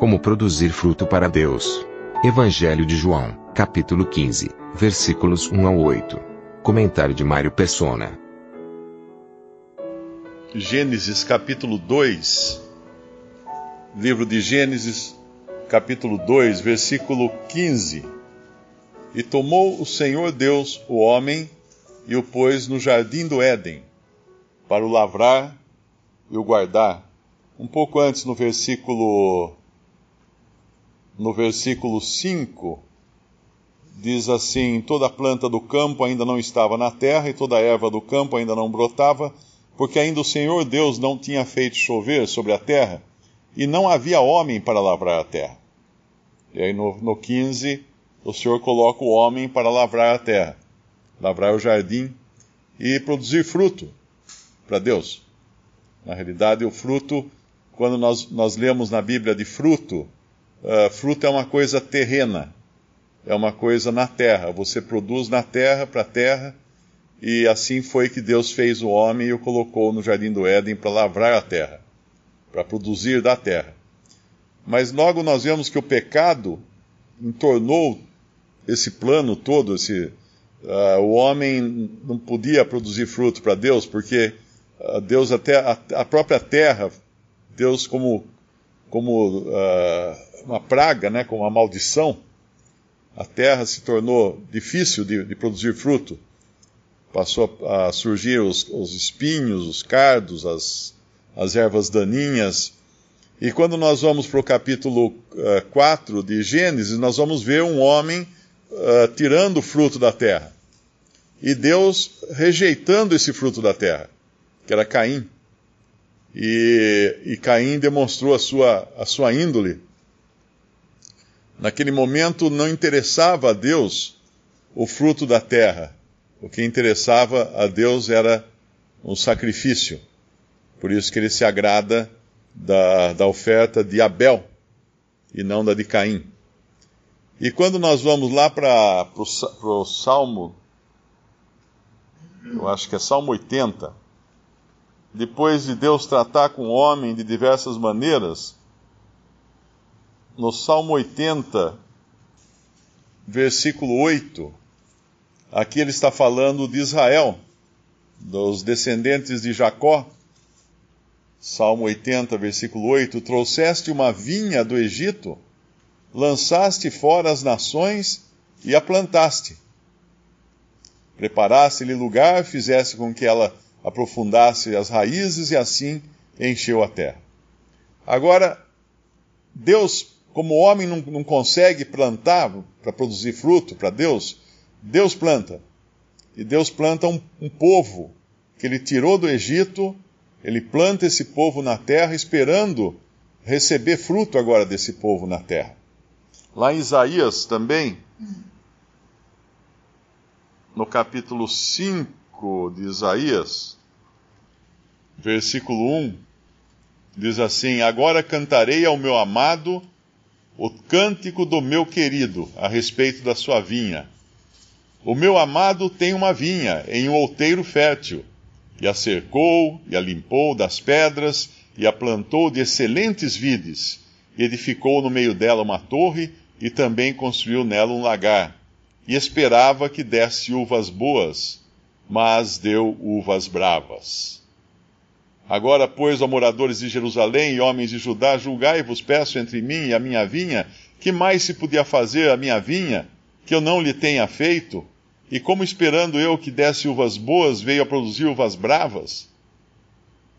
Como produzir fruto para Deus. Evangelho de João, capítulo 15, versículos 1 ao 8. Comentário de Mário Persona. Gênesis capítulo 2, livro de Gênesis capítulo 2, versículo 15. E tomou o Senhor Deus o homem e o pôs no jardim do Éden, para o lavrar e o guardar. Um pouco antes, no versículo no versículo 5, diz assim: Toda planta do campo ainda não estava na terra, e toda erva do campo ainda não brotava, porque ainda o Senhor Deus não tinha feito chover sobre a terra, e não havia homem para lavrar a terra. E aí no, no 15, o Senhor coloca o homem para lavrar a terra, lavrar o jardim e produzir fruto para Deus. Na realidade, o fruto, quando nós, nós lemos na Bíblia de fruto, fruto é uma coisa terrena, é uma coisa na terra. Você produz na terra, para a terra, e assim foi que Deus fez o homem e o colocou no jardim do Éden para lavrar a terra, para produzir da terra. Mas logo nós vemos que o pecado entornou esse plano todo, esse, uh, o homem não podia produzir fruto para Deus, porque uh, Deus até a, a, própria terra, Deus como como uh, uma praga, né, como uma maldição, a terra se tornou difícil de, de produzir fruto passou a surgir os, os espinhos, os cardos, as, as ervas daninhas. E quando nós vamos para o capítulo uh, eh, 4 de Gênesis, nós vamos ver um homem uh, tirando o fruto da terra. E Deus rejeitando esse fruto da terra, que era Caim. E, e Caim demonstrou a sua, a sua índole. Naquele momento não interessava a Deus o fruto da terra o que interessava a Deus era um sacrifício. Por isso que ele se agrada da, da oferta de Abel e não da de Caim. E quando nós vamos lá para o Salmo, eu acho que é Salmo 80, depois de Deus tratar com o homem de diversas maneiras, no Salmo 80, versículo 8, Aqui ele está falando de Israel, dos descendentes de Jacó. Salmo 80, versículo 8: Trouxeste uma vinha do Egito, lançaste fora as nações e a plantaste. Preparaste-lhe lugar, fizeste com que ela aprofundasse as raízes e assim encheu a terra. Agora, Deus, como o homem não, não consegue plantar para produzir fruto para Deus, Deus planta. E Deus planta um, um povo que ele tirou do Egito, ele planta esse povo na terra, esperando receber fruto agora desse povo na terra. Lá em Isaías também, no capítulo 5 de Isaías, versículo 1, diz assim: Agora cantarei ao meu amado o cântico do meu querido a respeito da sua vinha. O meu amado tem uma vinha em um outeiro fértil, e a cercou, e a limpou das pedras, e a plantou de excelentes vides, e edificou no meio dela uma torre, e também construiu nela um lagar, e esperava que desse uvas boas, mas deu uvas bravas. Agora, pois, ó moradores de Jerusalém e homens de Judá, julgai-vos, peço, entre mim e a minha vinha, que mais se podia fazer a minha vinha, que eu não lhe tenha feito? E como esperando eu que desse uvas boas, veio a produzir uvas bravas?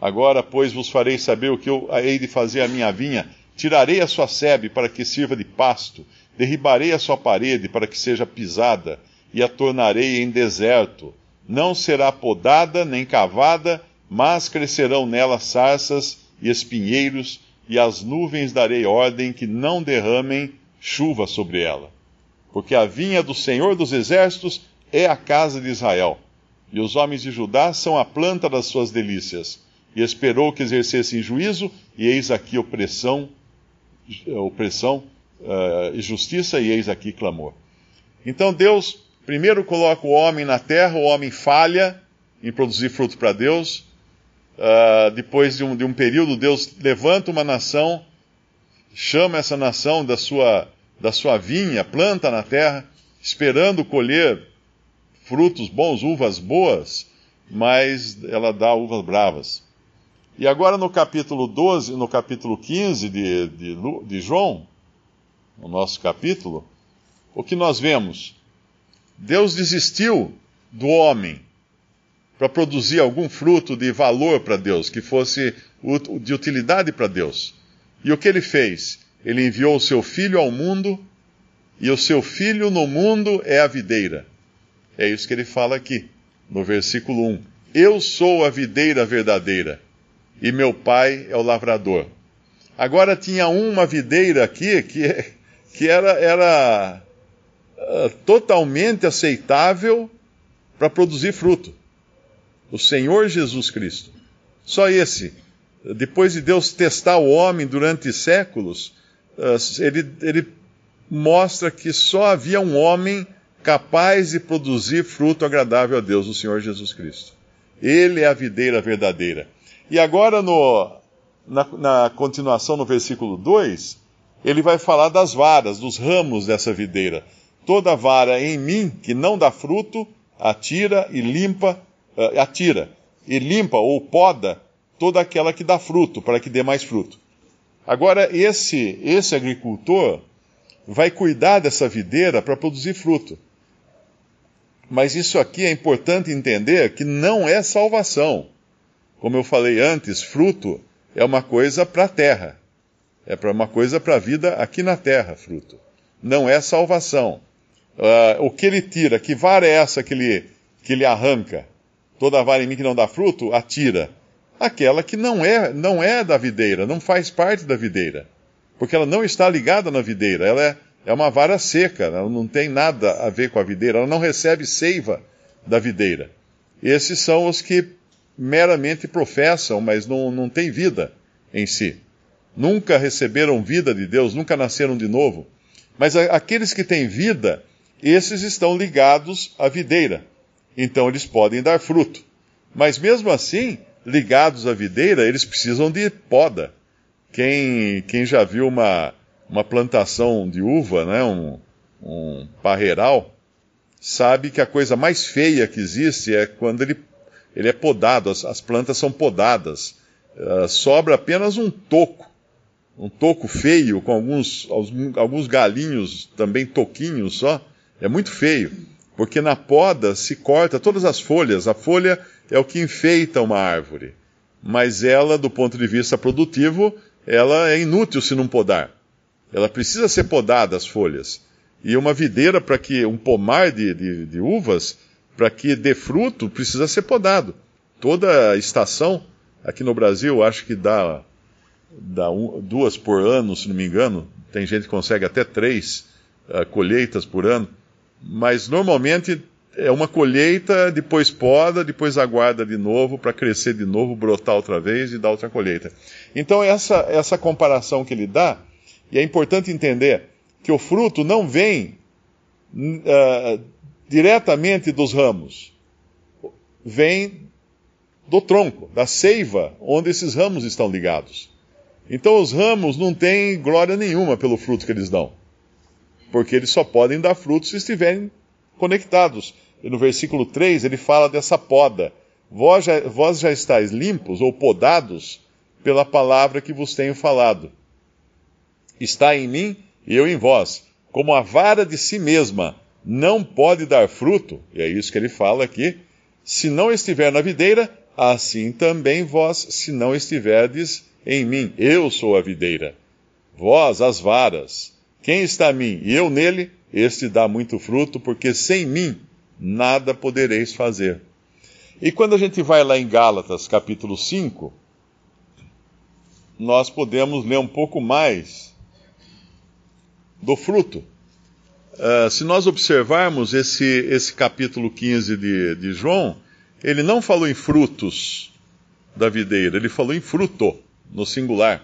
Agora, pois, vos farei saber o que eu hei de fazer à minha vinha. Tirarei a sua sebe para que sirva de pasto, derribarei a sua parede para que seja pisada, e a tornarei em deserto. Não será podada nem cavada, mas crescerão nela sarças e espinheiros, e as nuvens darei ordem que não derramem chuva sobre ela. Porque a vinha do Senhor dos Exércitos é a casa de Israel, e os homens de Judá são a planta das suas delícias. E esperou que exercessem juízo, e eis aqui opressão, opressão uh, e justiça, e eis aqui clamor. Então Deus primeiro coloca o homem na terra, o homem falha em produzir fruto para Deus. Uh, depois de um, de um período, Deus levanta uma nação, chama essa nação da sua, da sua vinha, planta na terra, esperando colher frutos bons, uvas boas, mas ela dá uvas bravas. E agora no capítulo 12, no capítulo 15 de, de, de João, no nosso capítulo, o que nós vemos? Deus desistiu do homem para produzir algum fruto de valor para Deus, que fosse de utilidade para Deus. E o que ele fez? Ele enviou o seu filho ao mundo, e o seu filho no mundo é a videira. É isso que ele fala aqui, no versículo 1. Eu sou a videira verdadeira, e meu pai é o lavrador. Agora tinha uma videira aqui que, que era, era uh, totalmente aceitável para produzir fruto o Senhor Jesus Cristo. Só esse. Depois de Deus testar o homem durante séculos, ah, ele, ele mostra que só havia um homem capaz de produzir fruto agradável a Deus, o Senhor Jesus Cristo. Ele é a videira verdadeira. E agora, no, na, na continuação, no versículo 2, ele vai falar das varas, dos ramos dessa videira. Toda vara em mim que não dá fruto, atira e limpa uh, atira e limpa ou poda toda aquela que dá fruto, para que dê mais fruto. Agora, esse, esse agricultor vai cuidar dessa videira para produzir fruto. Mas isso aqui é importante entender que não é salvação. Como eu falei antes, fruto é uma coisa para a terra. É para uma coisa para a vida aqui na terra, fruto. Não é salvação. Uh, o que ele tira, que vara é essa que ele, que ele arranca? Toda vara em mim que não dá fruto, atira. Aquela que não é, não é da videira, não faz parte da videira. Porque ela não está ligada na videira, ela é, é uma vara seca, ela não tem nada a ver com a videira, ela não recebe seiva da videira. Esses são os que meramente professam, mas não, não têm vida em si. Nunca receberam vida de Deus, nunca nasceram de novo. Mas aqueles que têm vida, esses estão ligados à videira então eles podem dar fruto. Mas mesmo assim, ligados à videira, eles precisam de poda. Quem, quem já viu uma, uma plantação de uva, né, um, um parreiral, sabe que a coisa mais feia que existe é quando ele, ele é podado, as, as plantas são podadas. Uh, sobra apenas um toco, um toco feio, com alguns, alguns galinhos também toquinhos só. É muito feio porque na poda se corta todas as folhas. A folha é o que enfeita uma árvore, mas ela, do ponto de vista produtivo, ela é inútil se não podar. Ela precisa ser podada as folhas. E uma videira para que um pomar de, de, de uvas, para que dê fruto, precisa ser podado. Toda estação aqui no Brasil, acho que dá, dá um, duas por ano, se não me engano. Tem gente que consegue até três uh, colheitas por ano mas normalmente é uma colheita, depois poda, depois aguarda de novo para crescer de novo, brotar outra vez e dar outra colheita. Então essa essa comparação que ele dá, e é importante entender que o fruto não vem uh, diretamente dos ramos, vem do tronco, da seiva, onde esses ramos estão ligados. Então os ramos não têm glória nenhuma pelo fruto que eles dão porque eles só podem dar frutos se estiverem conectados. E no versículo 3 ele fala dessa poda. Vós já, vós já estáis limpos ou podados pela palavra que vos tenho falado. Está em mim e eu em vós. Como a vara de si mesma não pode dar fruto, e é isso que ele fala aqui, se não estiver na videira, assim também vós, se não estiverdes em mim. Eu sou a videira, vós as varas. Quem está a mim e eu nele, este dá muito fruto, porque sem mim nada podereis fazer. E quando a gente vai lá em Gálatas, capítulo 5, nós podemos ler um pouco mais do fruto. Uh, se nós observarmos esse, esse capítulo 15 de, de João, ele não falou em frutos da videira, ele falou em fruto, no singular.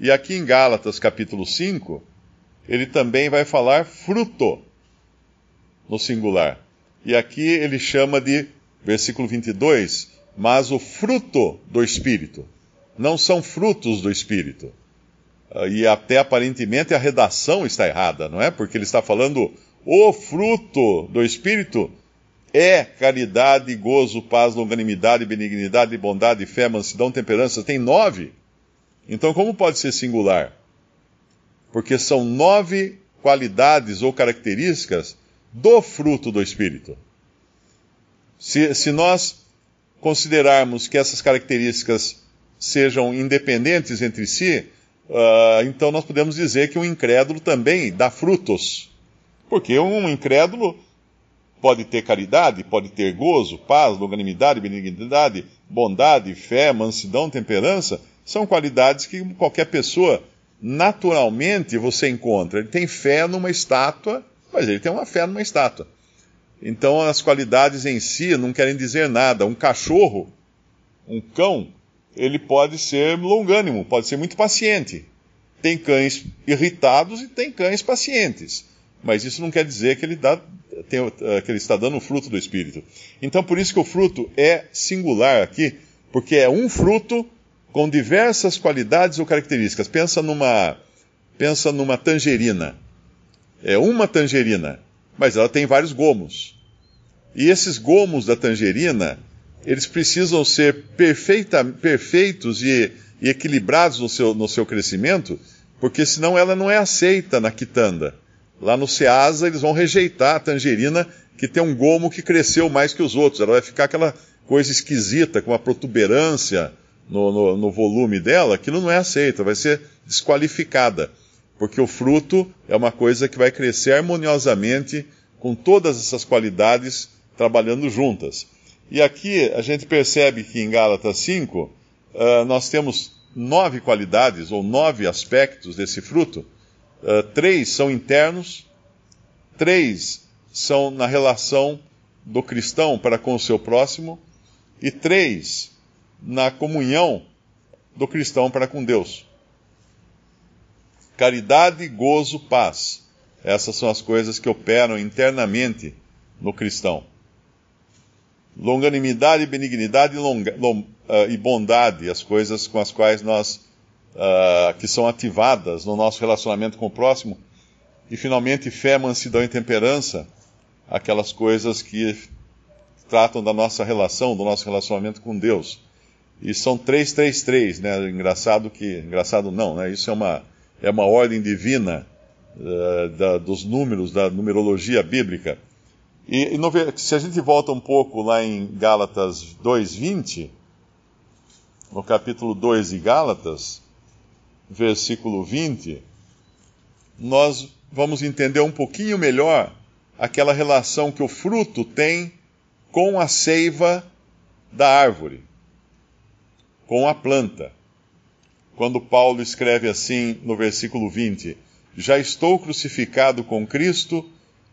E aqui em Gálatas, capítulo 5, ele também vai falar fruto, no singular. E aqui ele chama de, versículo 22, mas o fruto do Espírito. Não são frutos do Espírito. Ah, e até aparentemente a redação está errada, não é? Porque ele está falando o fruto do Espírito é caridade, gozo, paz, longanimidade, benignidade, bondade, fé, mansidão, temperança. Tem nove. Então, como pode ser singular? Porque são nove qualidades ou características do fruto do Espírito. Se, se nós considerarmos que essas características sejam independentes entre si, uh, então nós podemos dizer que um incrédulo também dá frutos. Porque um incrédulo pode ter caridade, pode ter gozo, paz, longanimidade, benignidade, bondade, fé, mansidão, temperança, são qualidades que qualquer pessoa naturalmente você encontra. Ele tem fé numa estátua mas ele tem uma fé numa estátua. Então as qualidades em si não querem dizer nada. Um cachorro, um cão, ele pode ser longânimo, pode ser muito paciente. Tem cães irritados e tem cães pacientes. Mas isso não quer dizer que ele, dá, tem, eh, que ele está dando o fruto do Espírito. Então por isso que o fruto é singular aqui, porque é um fruto com diversas qualidades ou características. Pensa numa, pensa numa tangerina é uma tangerina, mas ela tem vários gomos. E esses gomos da tangerina, eles precisam ser perfeita, perfeitos e, e equilibrados no seu, no seu crescimento, porque senão ela não é aceita na quitanda. Lá no Ceasa, eles vão rejeitar a tangerina que tem um gomo que cresceu mais que os outros. Ela vai ficar aquela coisa esquisita, com uma protuberância no, no, no volume dela, aquilo não é aceito, vai ser desqualificada porque o fruto é uma coisa que vai crescer harmoniosamente com todas essas qualidades trabalhando juntas. E aqui a gente percebe que em Gálatas 5 uh, ah, nós temos nove qualidades ou nove aspectos desse fruto. Uh, três são internos, três são na relação do cristão para com o seu próximo, e três na comunhão do cristão para com Deus. Caridade, gozo, paz. Essas são as coisas que operam internamente no cristão. Longanimidade, benignidade longa, long, uh, e bondade, as coisas com as quais nós, uh, que são ativadas no nosso relacionamento com o próximo. E finalmente, fé, mansidão e temperança, aquelas coisas que tratam da nossa relação, do nosso relacionamento com Deus. E são três, três, três, né? Engraçado que, engraçado não, né? Isso é uma é uma ordem divina uh, da, dos números, da numerologia bíblica. E, e no, se a gente volta um pouco lá em Gálatas 2,20, no capítulo 2 de Gálatas, versículo 20, nós vamos entender um pouquinho melhor aquela relação que o fruto tem com a seiva da árvore, com a planta quando Paulo escreve assim no versículo 20: Já estou crucificado com Cristo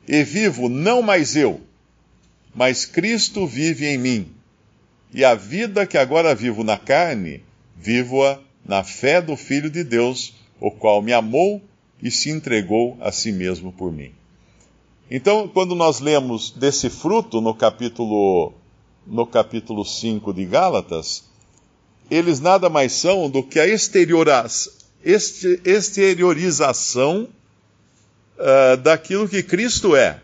e vivo não mais eu, mas Cristo vive em mim. E a vida que agora vivo na carne, vivo-a na fé do Filho de Deus, o qual me amou e se entregou a si mesmo por mim. Então, quando nós lemos desse fruto no capítulo no capítulo 5 de Gálatas, eles nada mais são do que a exteriorização uh, daquilo que Cristo é.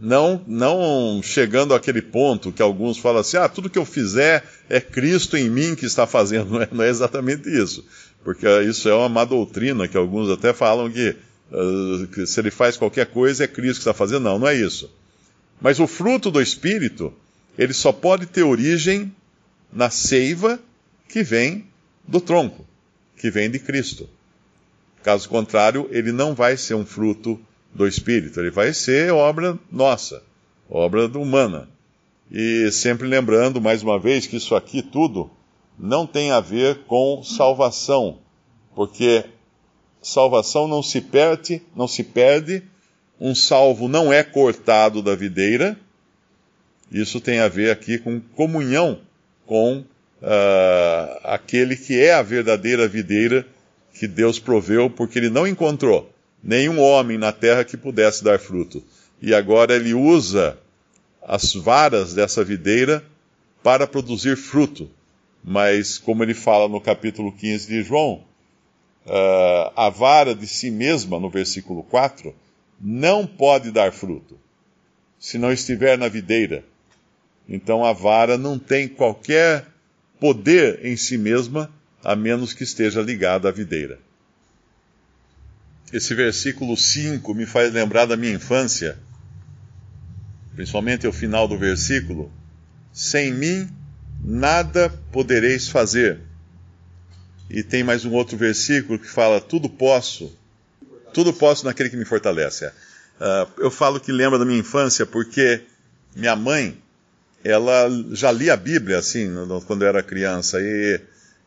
Não, não chegando àquele ponto que alguns falam assim, ah, tudo que eu fizer é Cristo em mim que está fazendo. Não é, não é exatamente isso. Porque isso é uma má doutrina que alguns até falam que, uh, se ele faz qualquer coisa é Cristo que está fazendo. Não, não é isso. Mas o fruto do Espírito, ele só pode ter origem na seiva que vem do tronco, que vem de Cristo. Caso contrário, ele não vai ser um fruto do Espírito, ele vai ser obra nossa, obra humana. E sempre lembrando, mais uma vez, que isso aqui tudo não tem a ver com salvação, porque salvação não se perde, não se perde, um salvo não é cortado da videira. Isso tem a ver aqui com comunhão com uh, aquele que é a verdadeira videira que Deus proveu, porque ele não encontrou nenhum homem na terra que pudesse dar fruto. E agora ele usa as varas dessa videira para produzir fruto. Mas, como ele fala no capítulo 15 de João, uh, a vara de si mesma, no versículo 4, não pode dar fruto, se não estiver na videira. Então a vara não tem qualquer poder em si mesma, a menos que esteja ligada à videira. Esse versículo 5 me faz lembrar da minha infância, principalmente o final do versículo. Sem mim nada podereis fazer. E tem mais um outro versículo que fala: Tudo posso, tudo posso naquele que me fortalece. Uh, eu falo que lembra da minha infância porque minha mãe, ela já lia a Bíblia assim, quando era criança. E,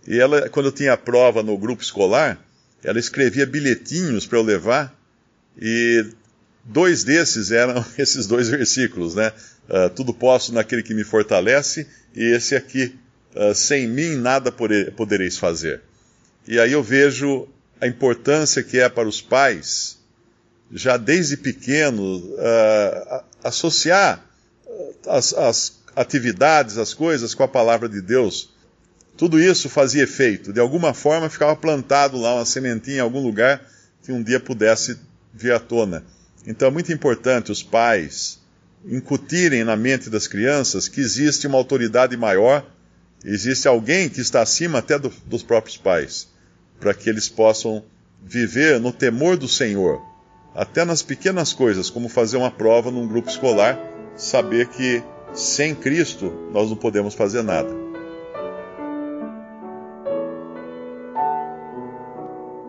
e ela, quando eu tinha prova no grupo escolar, ela escrevia bilhetinhos para eu levar. E dois desses eram esses dois versículos, né? Uh, tudo posso naquele que me fortalece, e esse aqui, uh, sem mim nada podereis fazer. E aí eu vejo a importância que é para os pais, já desde pequeno, uh, associar as, as atividades, as coisas com a palavra de Deus. Tudo isso fazia efeito. De alguma forma ficava plantado lá uma sementinha em algum lugar que um dia pudesse vir à tona. Então é muito importante os pais incutirem na mente das crianças que existe uma autoridade maior, existe alguém que está acima até do, dos próprios pais, para que eles possam viver no temor do Senhor, até nas pequenas coisas, como fazer uma prova num grupo escolar, saber que sem Cristo nós não podemos fazer nada.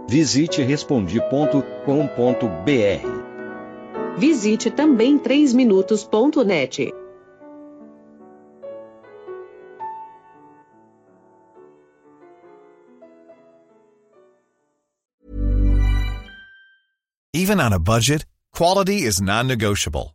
Visite respondi.com.br Visite também 3minutos.net. Even on a budget, quality is non-negotiable.